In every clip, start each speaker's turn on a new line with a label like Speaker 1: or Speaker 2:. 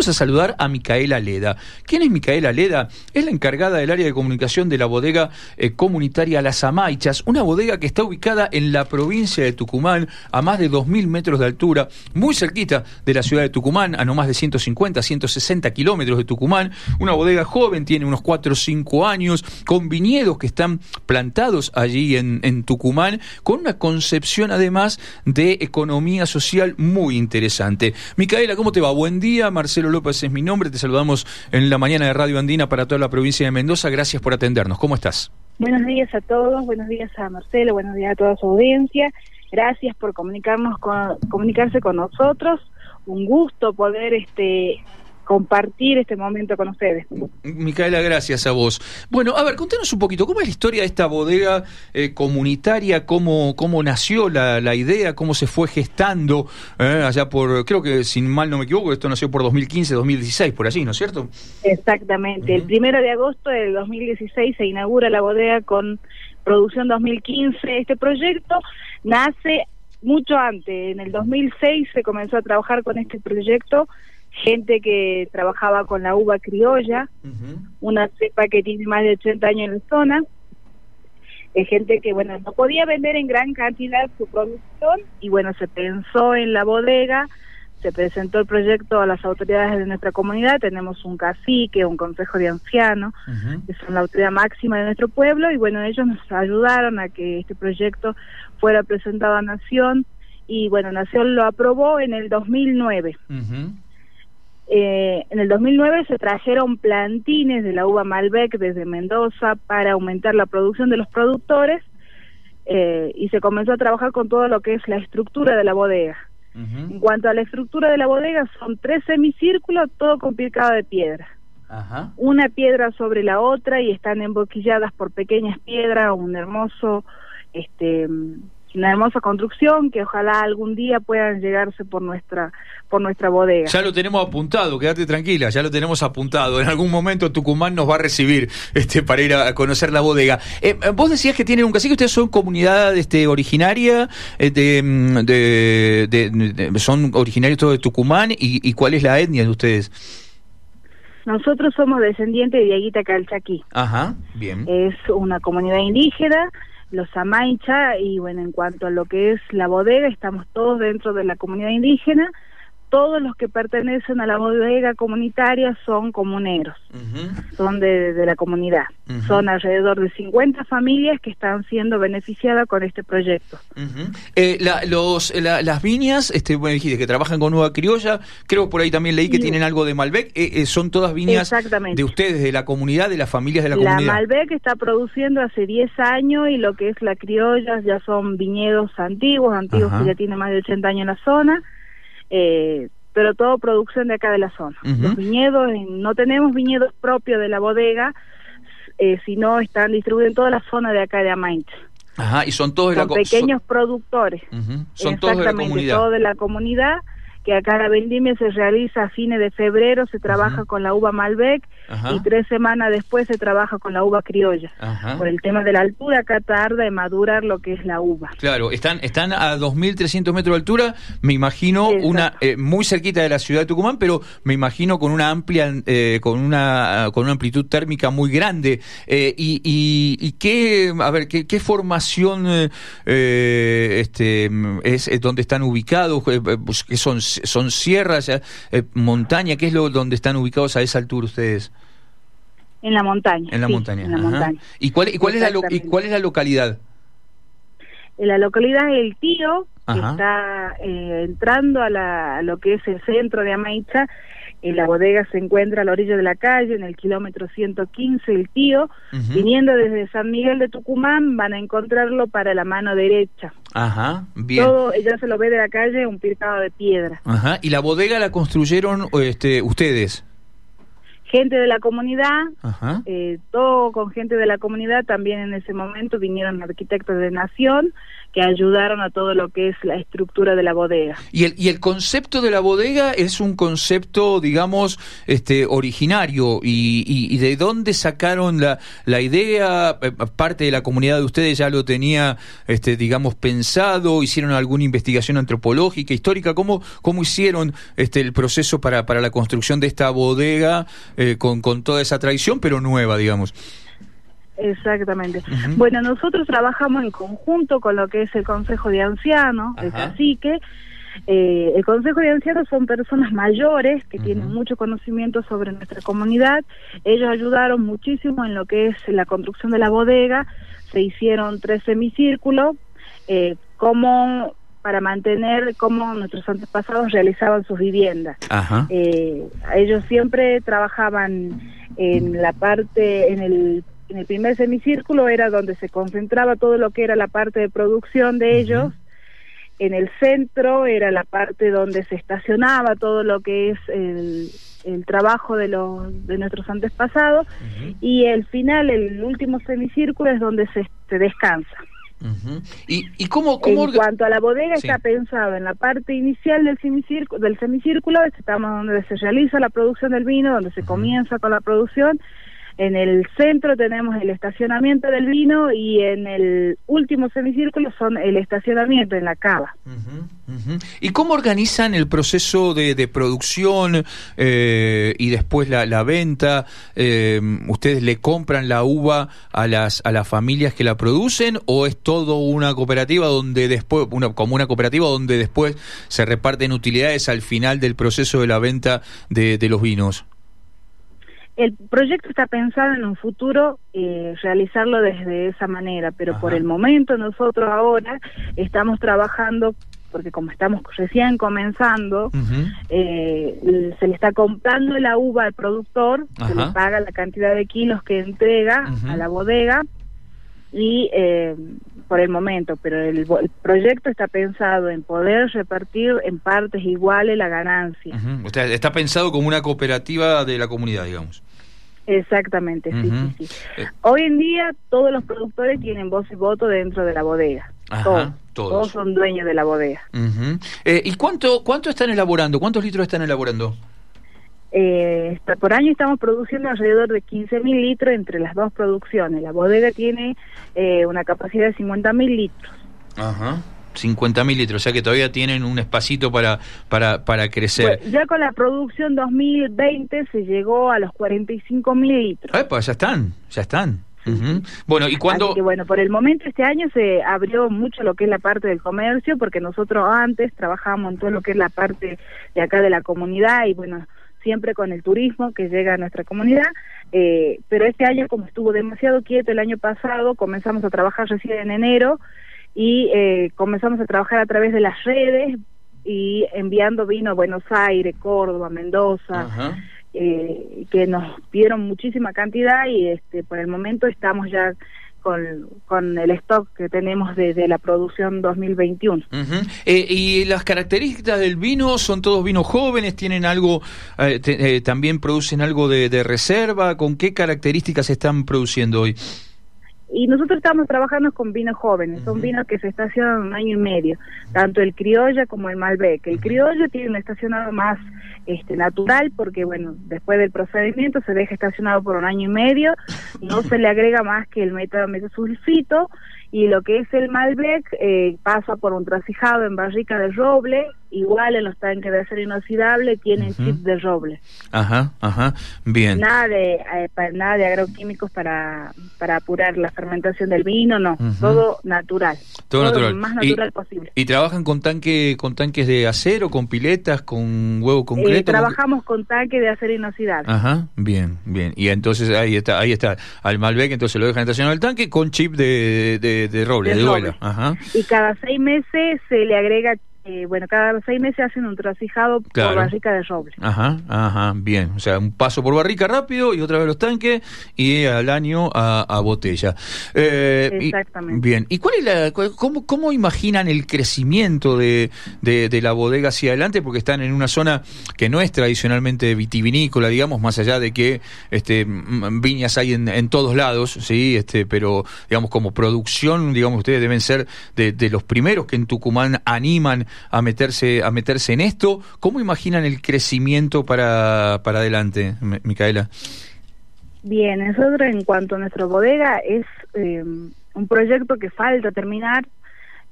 Speaker 1: Vamos a saludar a Micaela Leda. ¿Quién es Micaela Leda? Es la encargada del área de comunicación de la bodega eh, comunitaria Las Amaichas, una bodega que está ubicada en la provincia de Tucumán, a más de 2.000 metros de altura, muy cerquita de la ciudad de Tucumán, a no más de 150, 160 kilómetros de Tucumán. Una bodega joven, tiene unos 4 o 5 años, con viñedos que están plantados allí en, en Tucumán, con una concepción además de economía social muy interesante. Micaela, ¿cómo te va? Buen día, Marcelo López es mi nombre, te saludamos en la mañana de Radio Andina para toda la provincia de Mendoza, gracias por atendernos, ¿cómo estás?
Speaker 2: Buenos días a todos, buenos días a Marcelo, buenos días a toda su audiencia, gracias por comunicarnos con, comunicarse con nosotros, un gusto poder este compartir este momento con ustedes.
Speaker 1: Micaela, gracias a vos. Bueno, a ver, contanos un poquito, ¿cómo es la historia de esta bodega eh, comunitaria? ¿Cómo, ¿Cómo nació la, la idea? ¿Cómo se fue gestando? Eh, allá por, creo que sin mal no me equivoco, esto nació por 2015, 2016, por allí, ¿no es cierto?
Speaker 2: Exactamente. El primero de agosto del 2016 se inaugura la bodega con producción 2015. Este proyecto nace mucho antes. En el 2006 se comenzó a trabajar con este proyecto gente que trabajaba con la uva criolla, una cepa que tiene más de 80 años en la zona, eh, gente que, bueno, no podía vender en gran cantidad su producción y, bueno, se pensó en la bodega, se presentó el proyecto a las autoridades de nuestra comunidad, tenemos un cacique, un consejo de ancianos, que son la autoridad máxima de nuestro pueblo, y bueno, ellos nos ayudaron a que este proyecto fuera presentado a Nación, y bueno, Nación lo aprobó en el 2009. Eh, en el 2009 se trajeron plantines de la uva Malbec desde Mendoza para aumentar la producción de los productores eh, y se comenzó a trabajar con todo lo que es la estructura de la bodega. En cuanto a la estructura de la bodega, son tres semicírculos, todo con picado de piedra. Una piedra sobre la otra y están emboquilladas por pequeñas piedras, un hermoso este una hermosa construcción que ojalá algún día puedan llegarse por nuestra por nuestra bodega.
Speaker 1: Ya lo tenemos apuntado, quédate tranquila, ya lo tenemos apuntado. En algún momento Tucumán nos va a recibir este para ir a conocer la bodega. Eh, vos decías que tienen un cacique, ustedes son comunidad este originaria eh, mm, de, de, son originarios todos de Tucumán y, y cuál es la etnia de ustedes.
Speaker 2: Nosotros somos descendientes de Diaguita Calchaquí.
Speaker 1: Ajá, bien.
Speaker 2: Es una comunidad indígena los Amaicha y bueno, en cuanto a lo que es la bodega, estamos todos dentro de la comunidad indígena todos los que pertenecen a la bodega comunitaria son comuneros, son de, la comunidad. Son alrededor de 50 familias que están siendo beneficiadas con este proyecto.
Speaker 1: Eh, los, las viñas, este, bueno, dijiste que trabajan con Nueva Criolla, creo por ahí también leí que tienen algo de Malbec, eh, eh, son todas viñas de ustedes, de la comunidad, de las familias de la, comunidad.
Speaker 2: La Malbec está produciendo hace 10 años y lo que es la criolla ya son viñedos antiguos, antiguos que ya tienen más de 80 años en la zona eh, pero todo producción de acá de la zona. Los viñedos, no tenemos viñedos propios de la bodega, eh, sino están distribuidos en toda la zona de acá de Amaincha.
Speaker 1: Ajá, y son todos de
Speaker 2: la pequeños productores.
Speaker 1: Son todos de la comunidad.
Speaker 2: Todos de la comunidad que acá la vendimia se realiza a fines de febrero, se trabaja con la uva Malbec y tres semanas después se trabaja con la uva criolla. Por el tema de la altura, acá tarda en madurar lo que es la uva.
Speaker 1: Claro, están, están a 2.300 metros de altura, me imagino una eh, muy cerquita de la ciudad de Tucumán, pero me imagino con una amplia, eh, con una con una amplitud térmica muy grande. Eh, y, y, qué, a ver, qué, qué formación este es, donde están ubicados, pues, que son son sierras, eh, montaña, ¿qué es lo donde están ubicados a esa altura ustedes?
Speaker 2: En la montaña.
Speaker 1: En la montaña. ¿Y cuál, y cuál es la y cuál es la localidad?
Speaker 2: la localidad El Tío, que está eh, entrando a, la, lo que es el centro de Amaicha. y la bodega se encuentra a la orilla de la calle, en el kilómetro 115, El Tío. Viniendo desde San Miguel de Tucumán, van a encontrarlo para la mano derecha.
Speaker 1: Ajá, bien.
Speaker 2: Todo, ya se lo ve de la calle, un picado de piedra.
Speaker 1: Ajá, ¿y la bodega la construyeron este, ustedes?
Speaker 2: gente de la comunidad, eh, todo con gente de la comunidad, también en ese momento vinieron arquitectos de Nación, que ayudaron a todo lo que es la estructura de la bodega.
Speaker 1: Y el, y el concepto de la bodega es un concepto, digamos, este, originario. ¿Y, y, de dónde sacaron la, la idea? Eh, parte de la comunidad de ustedes ya lo tenía, este, digamos, pensado, hicieron alguna investigación antropológica, histórica. ¿Cómo, cómo hicieron este, el proceso para, para la construcción de esta bodega eh, con, con toda esa tradición, pero nueva, digamos?
Speaker 2: Exactamente. Bueno, nosotros trabajamos en conjunto con lo que es el Consejo de Ancianos, el cacique. Eh, el Consejo de Ancianos son personas mayores que tienen mucho conocimiento sobre nuestra comunidad. Ellos ayudaron muchísimo en lo que es la construcción de la bodega. Se hicieron tres semicírculos, eh, como para mantener cómo nuestros antepasados realizaban sus viviendas. Eh, ellos siempre trabajaban en la parte, en el en el primer semicírculo era donde se concentraba todo lo que era la parte de producción de ellos. En el centro era la parte donde se estacionaba todo lo que es el, trabajo de, los, de nuestros antepasados. Y el final, el último semicírculo, es donde se, descansa.
Speaker 1: ¿Y, y cómo,
Speaker 2: En cuanto a la bodega, está pensado en la parte inicial del semicírculo, del semicírculo estamos donde se realiza la producción del vino, donde se comienza con la producción, en el centro tenemos el estacionamiento del vino y en el último semicírculo son el estacionamiento en la cava.
Speaker 1: ¿Y cómo organizan el proceso de, producción eh, y después la, venta? Eh, ¿Ustedes le compran la uva a las, a las familias que la producen o es todo una cooperativa donde después, una, como una cooperativa donde después se reparten utilidades al final del proceso de la venta de los vinos?
Speaker 2: El proyecto está pensado en un futuro eh, realizarlo desde esa manera, pero por el momento nosotros ahora estamos trabajando porque como estamos recién comenzando, eh, se le está comprando la uva al productor, se le paga la cantidad de kilos que entrega a la bodega y eh, por el momento, pero el, proyecto está pensado en poder repartir en partes iguales la ganancia.
Speaker 1: está pensado como una cooperativa de la comunidad, digamos.
Speaker 2: Exactamente, sí, sí, sí. Eh. Hoy en día todos los productores tienen voz y voto dentro de la bodega. Ajá, todos, todos. son dueños de la bodega.
Speaker 1: Uh ¿Y cuánto, cuánto están elaborando? ¿Cuántos litros están elaborando?
Speaker 2: Eh, por año estamos produciendo alrededor de 15.000 litros entre las dos producciones. La bodega tiene eh, una capacidad de 50.000 litros.
Speaker 1: Ajá. 50.000 litros, o sea que todavía tienen un espacito para, para, para crecer.
Speaker 2: Ya con la producción 2020 se llegó a los 45.000 litros.
Speaker 1: pues ya están, ya están. Bueno, y cuando...
Speaker 2: Así que, bueno, por el momento este año se abrió mucho lo que es la parte del comercio, porque nosotros antes trabajábamos en todo lo que es la parte de acá de la comunidad y bueno, siempre con el turismo que llega a nuestra comunidad, eh, pero este año como estuvo demasiado quieto el año pasado, comenzamos a trabajar recién en enero y eh, comenzamos a trabajar a través de las redes y enviando vino a Buenos Aires, Córdoba, Mendoza, eh, que nos dieron muchísima cantidad y este por el momento estamos ya con, con el stock que tenemos desde la producción 2021.
Speaker 1: Eh, ¿Y las características del vino son todos vinos jóvenes? ¿Tienen algo, también producen algo de, de reserva? ¿Con qué características se están produciendo hoy?
Speaker 2: Y nosotros estamos trabajando con vinos jóvenes, son vinos que se estacionan un año y medio, tanto el criolla como el malbec. El criollo tiene un estacionado más este, natural porque, bueno, después del procedimiento se deja estacionado por un año y medio, no se le agrega más que el metametilsulfito y lo que es el Malbec eh, pasa por un trasijado en barrica de roble, igual en los tanques de acero inoxidable tienen chip de roble.
Speaker 1: Ajá, ajá, bien.
Speaker 2: Nada de, eh, nada de agroquímicos para, para apurar la fermentación del vino, no, todo natural.
Speaker 1: Todo, natural.
Speaker 2: Lo más natural posible.
Speaker 1: ¿Y trabajan con tanque con tanques de acero, con piletas, con huevo concreto? Eh,
Speaker 2: trabajamos con tanque de acero inoxidable.
Speaker 1: Ajá, bien, bien. Y entonces ahí está, ahí está, al Malbec entonces lo dejan estacionado el tanque con chip de de, roble, de, Ajá.
Speaker 2: Y cada seis meses se le agrega eh, bueno, cada seis meses hacen un trasijado por barrica de roble.
Speaker 1: Ajá, ajá, bien. O sea, un paso por barrica rápido y otra vez los tanques y al año a, botella.
Speaker 2: Eh, Exactamente.
Speaker 1: bien. ¿Y cuál es la, cómo, cómo imaginan el crecimiento de, de, la bodega hacia adelante? Porque están en una zona que no es tradicionalmente vitivinícola, digamos, más allá de que este, viñas hay en, en todos lados, sí, este, pero digamos como producción, digamos, ustedes deben ser de, de los primeros que en Tucumán animan a meterse, a meterse en esto. ¿Cómo imaginan el crecimiento para, para adelante, Micaela?
Speaker 2: Bien, nosotros en cuanto a nuestra bodega es eh, un proyecto que falta terminar.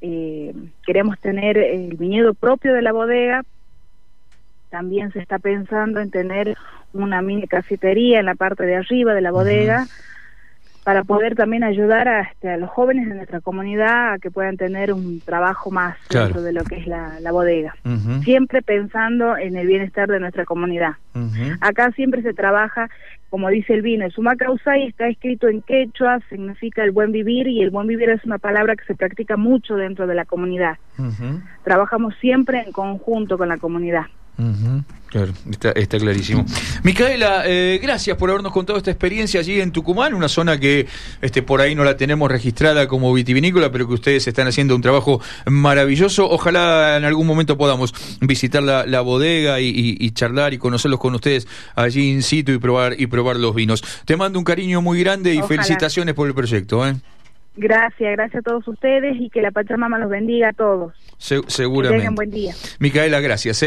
Speaker 2: Eh, queremos tener el viñedo propio de la bodega. También se está pensando en tener una mini cafetería en la parte de arriba de la bodega para poder también ayudar a, este, a, los jóvenes de nuestra comunidad a que puedan tener un trabajo más dentro de lo que es la, bodega. Siempre pensando en el bienestar de nuestra comunidad. Acá siempre se trabaja, como dice el vino, Suma y está escrito en quechua, significa el buen vivir y el buen vivir es una palabra que se practica mucho dentro de la comunidad. Trabajamos siempre en conjunto con la comunidad.
Speaker 1: Claro, está, clarísimo. Micaela, eh, gracias por habernos contado esta experiencia allí en Tucumán, una zona que este, por ahí no la tenemos registrada como vitivinícola, pero que ustedes están haciendo un trabajo maravilloso. Ojalá en algún momento podamos visitar la, bodega y, charlar y conocerlos con ustedes allí in situ y probar y probar los vinos. Te mando un cariño muy grande y felicitaciones por el proyecto. ¿eh?
Speaker 2: Gracias, gracias a todos ustedes y que la Pachamama los bendiga a todos.
Speaker 1: seguramente.
Speaker 2: Que tengan buen día.
Speaker 1: Micaela, gracias. ¿eh?